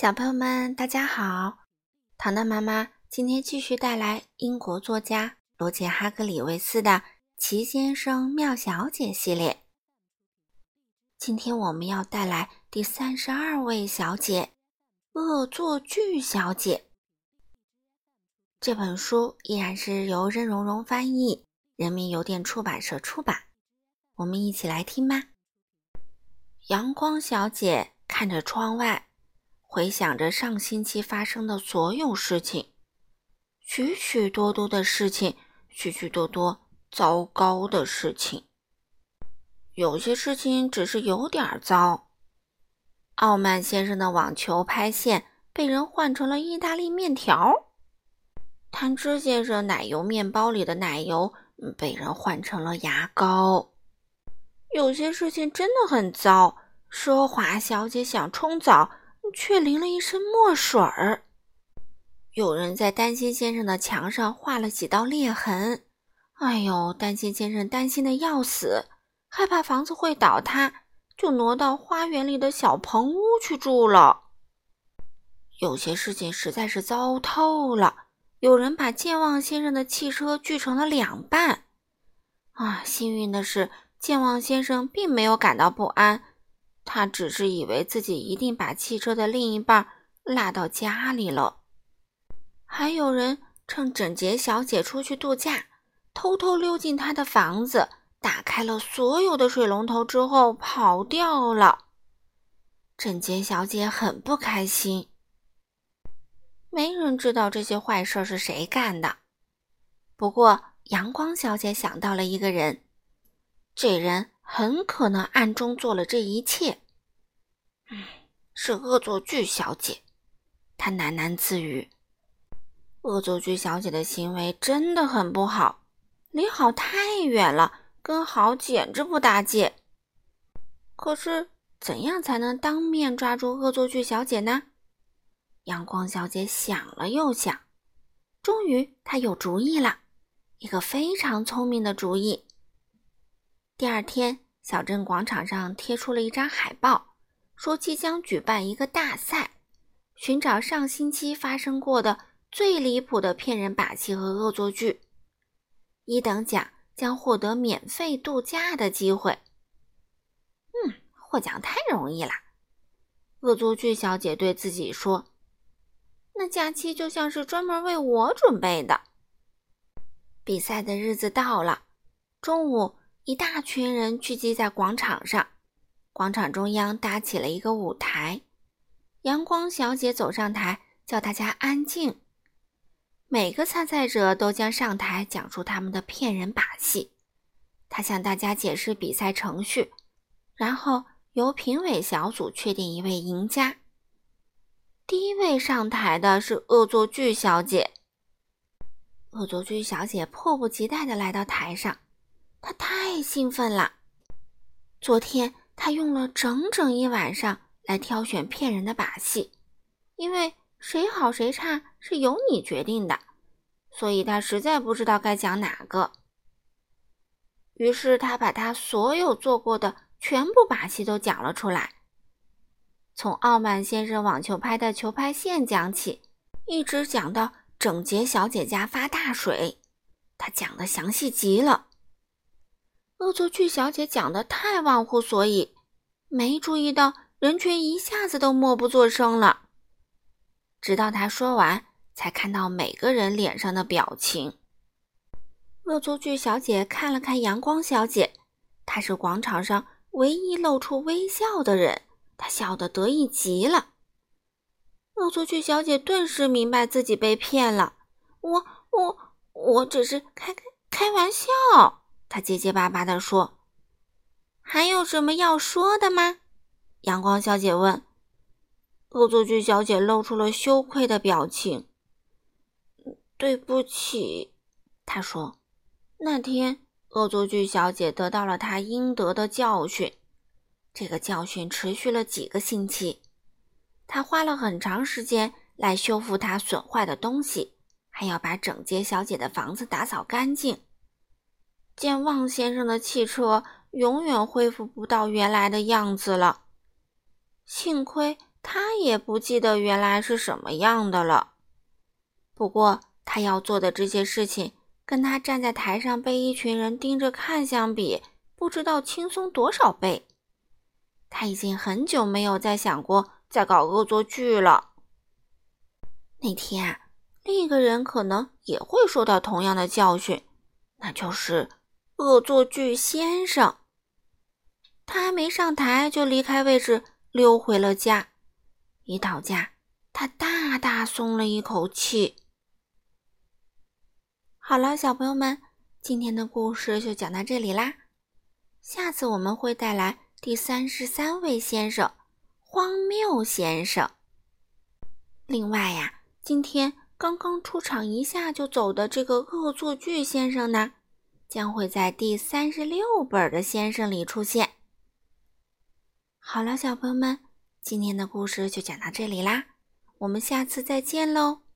小朋友们，大家好！糖糖妈妈今天继续带来英国作家罗杰·哈格里维斯的《奇先生妙小姐》系列。今天我们要带来第三十二位小姐——恶作剧小姐。这本书依然是由任溶溶翻译，人民邮电出版社出版。我们一起来听吧。阳光小姐看着窗外。回想着上星期发生的所有事情，许许多多的事情，许许多多糟糕的事情。有些事情只是有点糟。傲慢先生的网球拍线被人换成了意大利面条。贪吃先生奶油面包里的奶油被人换成了牙膏。有些事情真的很糟。奢华小姐想冲澡。却淋了一身墨水儿。有人在担心先生的墙上画了几道裂痕。哎呦，担心先生担心的要死，害怕房子会倒塌，就挪到花园里的小棚屋去住了。有些事情实在是糟透了。有人把健忘先生的汽车锯成了两半。啊，幸运的是，健忘先生并没有感到不安。他只是以为自己一定把汽车的另一半落到家里了。还有人趁整洁小姐出去度假，偷偷溜进她的房子，打开了所有的水龙头之后跑掉了。整洁小姐很不开心。没人知道这些坏事是谁干的。不过阳光小姐想到了一个人，这人。很可能暗中做了这一切。嗯，是恶作剧小姐，她喃喃自语。恶作剧小姐的行为真的很不好，离好太远了，跟好简直不搭界。可是，怎样才能当面抓住恶作剧小姐呢？阳光小姐想了又想，终于她有主意了，一个非常聪明的主意。第二天，小镇广场上贴出了一张海报，说即将举办一个大赛，寻找上星期发生过的最离谱的骗人把戏和恶作剧。一等奖将获得免费度假的机会。嗯，获奖太容易了，恶作剧小姐对自己说：“那假期就像是专门为我准备的。”比赛的日子到了，中午。一大群人聚集在广场上，广场中央搭起了一个舞台。阳光小姐走上台，叫大家安静。每个参赛者都将上台讲述他们的骗人把戏。她向大家解释比赛程序，然后由评委小组确定一位赢家。第一位上台的是恶作剧小姐。恶作剧小姐迫不及待地来到台上。他太兴奋了。昨天他用了整整一晚上来挑选骗人的把戏，因为谁好谁差是由你决定的，所以他实在不知道该讲哪个。于是他把他所有做过的全部把戏都讲了出来，从傲慢先生网球拍的球拍线讲起，一直讲到整洁小姐家发大水。他讲的详细极了。恶作剧小姐讲的太忘乎所以，没注意到人群一下子都默不作声了。直到她说完，才看到每个人脸上的表情。恶作剧小姐看了看阳光小姐，她是广场上唯一露出微笑的人，她笑得得意极了。恶作剧小姐顿时明白自己被骗了。我我我只是开开开玩笑。他结结巴巴地说：“还有什么要说的吗？”阳光小姐问。恶作剧小姐露出了羞愧的表情。“对不起。”她说。那天，恶作剧小姐得到了她应得的教训。这个教训持续了几个星期。她花了很长时间来修复她损坏的东西，还要把整洁小姐的房子打扫干净。健忘先生的汽车永远恢复不到原来的样子了。幸亏他也不记得原来是什么样的了。不过，他要做的这些事情，跟他站在台上被一群人盯着看相比，不知道轻松多少倍。他已经很久没有再想过再搞恶作剧了。那天啊，另一个人可能也会受到同样的教训，那就是恶作剧先生。他还没上台就离开位置，溜回了家。一到家，他大大松了一口气。好了，小朋友们，今天的故事就讲到这里啦。下次我们会带来第三十三位先生——荒谬先生。另外呀，今天刚刚出场一下就走的这个恶作剧先生呢，将会在第三十六本的先生里出现。好了，小朋友们，今天的故事就讲到这里啦，我们下次再见喽。